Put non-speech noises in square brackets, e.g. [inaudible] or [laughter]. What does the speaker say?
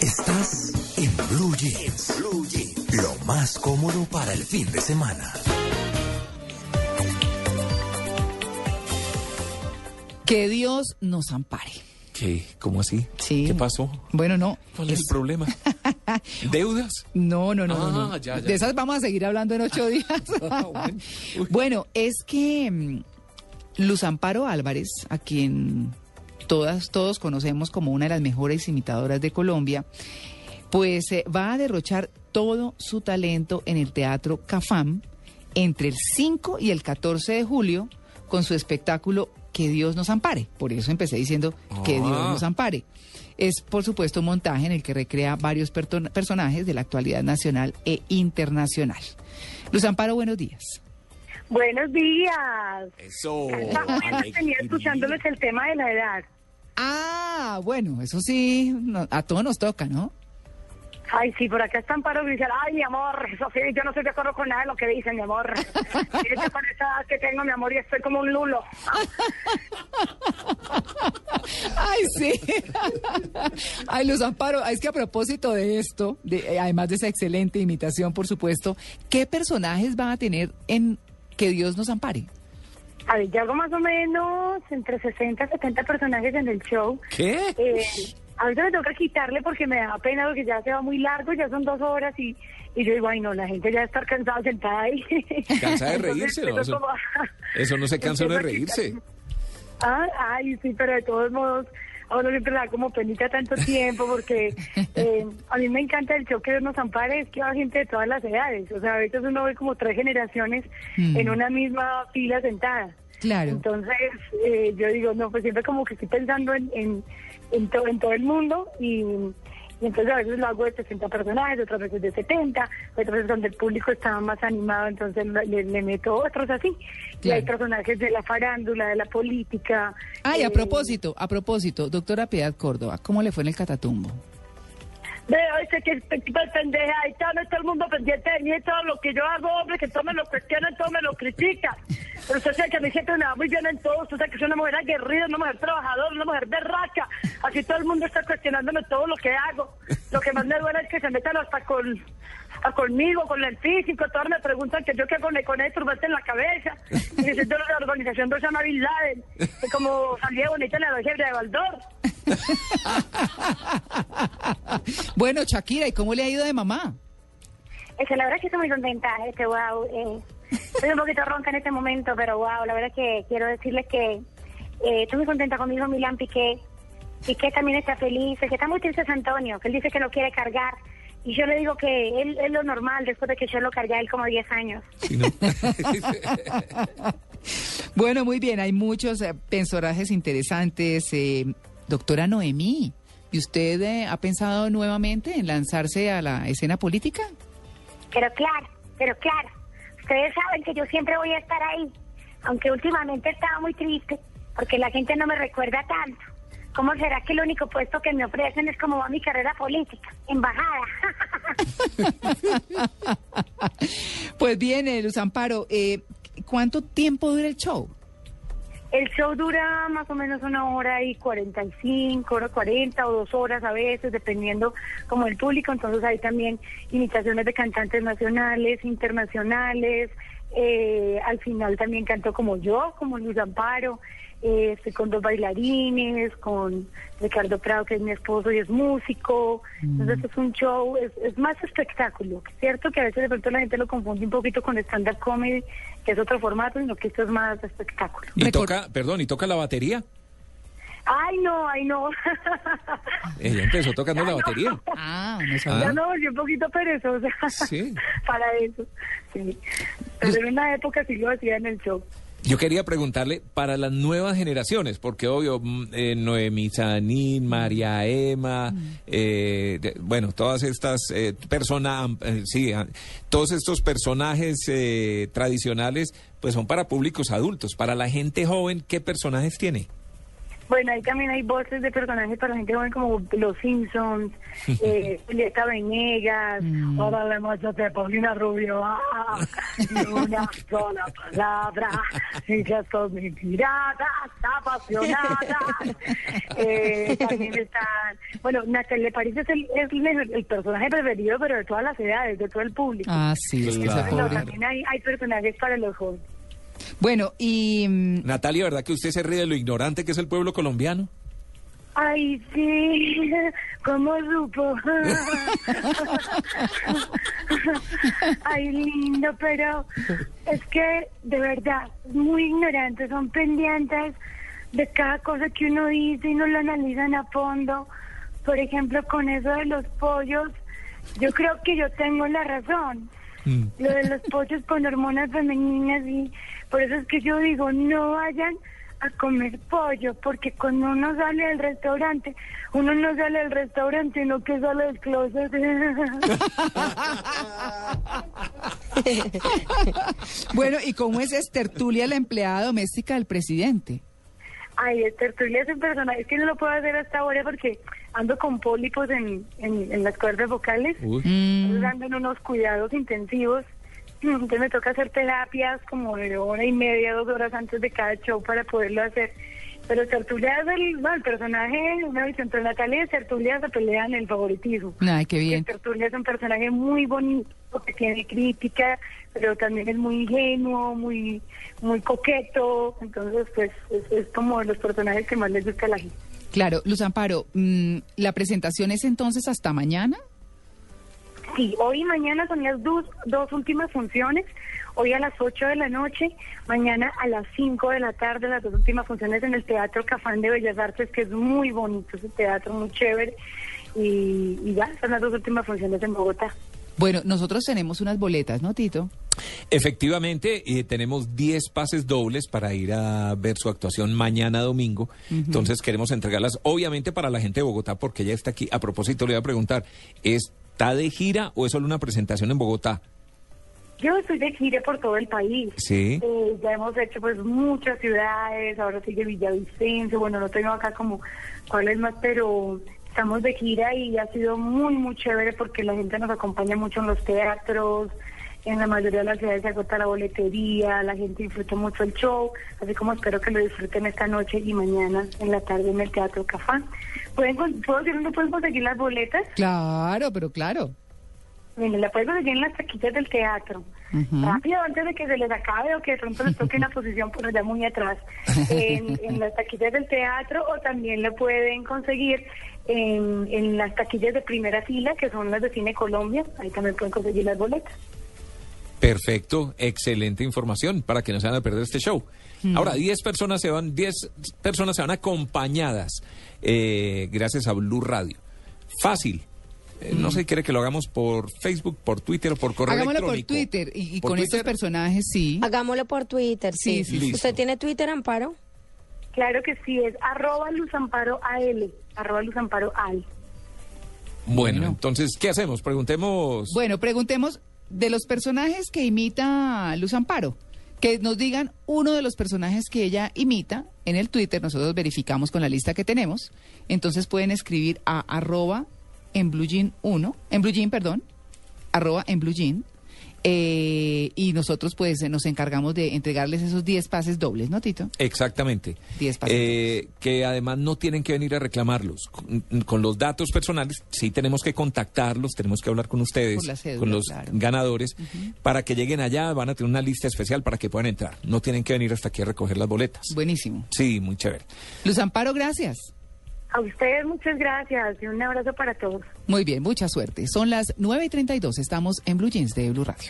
Estás en Blue Jeans. Blue Jeans. Lo más cómodo para el fin de semana. Que Dios nos ampare. ¿Qué? ¿Cómo así? Sí. ¿Qué pasó? Bueno, no. ¿Cuál es el problema? [laughs] ¿Deudas? No, no, no, no, no. Ah, ya, ya. De esas vamos a seguir hablando en ocho [laughs] días. Ah, bueno, es que mm, Luz Amparo Álvarez, a quien todas, todos conocemos como una de las mejores imitadoras de Colombia, pues eh, va a derrochar todo su talento en el Teatro Cafam entre el 5 y el 14 de julio con su espectáculo Que Dios nos ampare. Por eso empecé diciendo Que Dios Ah. nos ampare. Es, por supuesto, un montaje en el que recrea varios personajes de la actualidad nacional e internacional. Luz Amparo, buenos días. Buenos días. Eso. Venía escuchándoles el tema de la edad. Ah, bueno, eso sí, no- a todos nos toca, ¿no? Ay, sí, por acá está Amparo y dice, ay, mi amor, sí, yo no estoy de acuerdo con nada de lo que dicen, mi amor. [laughs] Fíjate con esa edad que tengo, mi amor, y estoy como un lulo. Ay, sí. Ay, Luz Amparo, es que a propósito de esto, de, eh, además de esa excelente imitación, por supuesto, ¿qué personajes van a tener en Que Dios nos ampare? A ver, yo hago más o menos entre 60 y 70 personajes en el show. ¿Qué? Eh, a veces me toca quitarle porque me da pena porque ya se va muy largo, ya son dos horas y, y yo digo, ay no, la gente ya está cansada sentada ahí. Cansa de [laughs] Entonces, reírse, ¿no? Eso- no se cansa [laughs] de reírse. Ah, ay, sí, pero de todos modos, a uno siempre le da como penita tanto tiempo porque [laughs] eh, a mí me encanta el show que nos ampare, es que va gente de todas las edades. O sea, a veces uno ve como tres generaciones Mm. en una misma fila sentada. Claro. Entonces, eh, yo digo, no, pues siempre como que estoy pensando en, en, en, to- en todo el mundo y, y entonces a veces lo hago de 60 personajes, otras veces de 70, otras veces donde el público está más animado, entonces le, le meto otros así. Y hay personajes de la farándula, de la política. Ay, a eh, propósito, a propósito, doctora Piedad Córdoba, ¿cómo le fue en el Catatumbo? Veo ese que es pendeja y todo, no está el mundo pendiente de mí todo lo que yo hago, hombre, que todos me lo cuestionan, todos me lo critican. Pero usted sabe que a mí siempre me va muy bien en todo, usted sabe que soy una mujer aguerrida, una mujer trabajadora, una mujer berraca. Aquí todo el mundo está cuestionándome todo lo que hago. Lo que más me duele es que se metan hasta con hasta conmigo, con el físico, todos me preguntan que yo qué con, con el turbante en la cabeza. Y que soy de la organización de Osama Bin Laden, que como salía bonita en la algebra de Baldor. [laughs] bueno, Shakira, ¿y cómo le ha ido de mamá? Es que la verdad es que estoy muy contenta, este wow. Eh, estoy un poquito ronca en este momento, pero wow, la verdad es que quiero decirles que eh, estoy muy contenta con mi hijo Milán Piqué. Piqué también está feliz, el que está muy triste es Antonio, que él dice que lo quiere cargar. Y yo le digo que él es lo normal después de que yo lo cargué a él como 10 años. [laughs] Bueno, muy bien, hay muchos eh, personajes interesantes. eh, doctora Noemí, ¿y usted eh, ha pensado nuevamente en lanzarse a la escena política? Pero claro, pero claro, ustedes saben que yo siempre voy a estar ahí, aunque últimamente estaba muy triste porque la gente no me recuerda tanto. ¿Cómo será que el único puesto que me ofrecen es como va mi carrera política? Embajada. [laughs] Pues bien, eh, Luz Amparo, eh, ¿cuánto tiempo dura el show? El show dura más o menos una hora y 45, hora 40 o dos horas a veces, dependiendo como el público. Entonces hay también imitaciones de cantantes nacionales, internacionales. Eh, al final también canto como yo, como Luz Amparo. Eh, estoy con dos bailarines, con Ricardo Prado, que es mi esposo y es músico. Entonces es un show, es, es más espectáculo. Es cierto que a veces de pronto la gente lo confunde un poquito con stand-up comedy, que es otro formato, sino que esto es más espectáculo. Y toca, perdón, ¿y toca la batería? Ay, no, ay, no. [laughs] Ella empezó tocando la no. batería. Ah, no Ah. sabía. Ya no, volví un poquito perezosa Sí. [laughs] para eso. Sí. Pero en una época sí lo hacía en el show. Yo quería preguntarle para las nuevas generaciones, porque obvio, mm, eh, Noemí Sanín, María Emma, eh, de- bueno, todas estas personas, sí, ah, todos estos personajes eh, tradicionales, pues son para públicos adultos. Para la gente joven, ¿qué personajes tiene? Bueno, ahí también hay voces de personajes para gente joven como Los Simpsons, [laughs] eh, Julieta Venegas, Mm. Órale, mochote, Paulina Rubio, ah, y una [laughs] sola palabra, estos mis miradas apasionadas. Eh, también están, bueno, Natalia París es el, es el, el personaje preferido, pero de todas las edades, de todo el público. Ah, sí, es que esa Claro. También hay, hay personajes para los jóvenes. Bueno, y mm, Natalia, ¿verdad que usted se ríe de lo ignorante que es el pueblo colombiano? Ay, sí, [laughs] ¿cómo supo? [laughs] Ay, lindo, pero es que de verdad, muy ignorantes, son pendientes de cada cosa que uno dice y no lo analizan a fondo. Por ejemplo, con eso de los pollos, yo creo que yo tengo la razón. Mm. Lo de los pollos con hormonas femeninas y por eso es que yo digo, no vayan a comer pollo, porque cuando uno sale del restaurante, uno no sale del restaurante, sino que sale del closet. [laughs] bueno, ¿y cómo es Estertulia, la empleada doméstica del presidente? Ay, Esther Tulia es un personaje, es que no lo puedo hacer hasta ahora porque ando con pólipos en, en, en las cuerdas vocales. Uy. Mm, ando en unos cuidados intensivos. Entonces me toca hacer terapias como de hora y media, dos horas antes de cada show para poderlo hacer. Pero Tertulia es el, no, el personaje, una visión entre Natalia y Tertulia se pelean el favoritismo. ay, qué bien. Tertulia es un personaje muy bonito, que tiene crítica, pero también es muy ingenuo, muy muy coqueto. Entonces, pues es, es como de los personajes que más les gusta a la gente. Claro, Luz Amparo, mm, ¿la presentación es entonces hasta mañana? Sí, hoy y mañana son las dos, dos últimas funciones. Hoy a las 8 de la noche, mañana a las 5 de la tarde, las dos últimas funciones en el Teatro Cafán de Bellas Artes, que es muy bonito, ese teatro muy chévere. Y, y ya, son las dos últimas funciones en Bogotá. Bueno, nosotros tenemos unas boletas, ¿no, Tito? Efectivamente, eh, tenemos 10 pases dobles para ir a ver su actuación mañana domingo. Entonces queremos entregarlas, obviamente, para la gente de Bogotá, porque ella está aquí. A propósito, le voy a preguntar, ¿está de gira o es solo una presentación en Bogotá? Yo estoy de gira por todo el país. Sí. Eh, ya hemos hecho pues muchas ciudades, ahora sigue Villavicencio, bueno, no tengo acá como cuáles más, pero estamos de gira y ha sido muy, muy chévere porque la gente nos acompaña mucho en los teatros, en la mayoría de las ciudades se agota la boletería, la gente disfruta mucho el show, así como espero que lo disfruten esta noche y mañana en la tarde en el Teatro Cafán. ¿Pueden, ¿Puedo decir dónde pueden conseguir las boletas? Claro, pero claro. Mira, la pueden conseguir en las taquillas del teatro. Ujú. Rápido, antes de que se les acabe o que de pronto les toque una posición por allá muy atrás. [laughs] En, en las taquillas del teatro o también lo pueden conseguir en, en las taquillas de primera fila, que son las de Cine Colombia. Ahí también pueden conseguir las boletas. Perfecto, excelente información para que no se van a perder este show. Ahora, 10 personas se van, 10 personas se van acompañadas eh, gracias a Blue Radio. Fácil. Eh, No sé, ¿quiere que lo hagamos por Facebook, por Twitter o por correo Hagámoslo por? Twitter y, y ¿Por con estos personajes, sí. Hagámoslo por Twitter, sí. Sí, sí, sí. ¿Usted tiene Twitter, Amparo? Claro que sí, es arroba luzamparo AL, arroba luzamparo AL. Bueno, Bueno. entonces, ¿qué hacemos? Preguntemos. Bueno, preguntemos de los personajes que imita Luz Amparo. Que nos digan uno de los personajes que ella imita en el Twitter. Nosotros verificamos con la lista que tenemos. Entonces pueden escribir a arroba en blue jean 1, en blue jean, perdón, arroba en blue. Eh, y nosotros pues nos encargamos de entregarles esos 10 pases dobles, ¿no, Tito? Exactamente. 10 pases Eh, que además no tienen que venir a reclamarlos. Con, con los datos personales, sí tenemos que contactarlos, tenemos que hablar con ustedes, Por la cédula, con los claro. ganadores, para que lleguen allá, van a tener una lista especial para que puedan entrar. No tienen que venir hasta aquí a recoger las boletas. Buenísimo. Sí, muy chévere. Luz Amparo, gracias. A ustedes muchas gracias y un abrazo para todos. Muy bien, mucha suerte. Son las 9 y 32. Estamos en Blue Jeans de Blue Radio.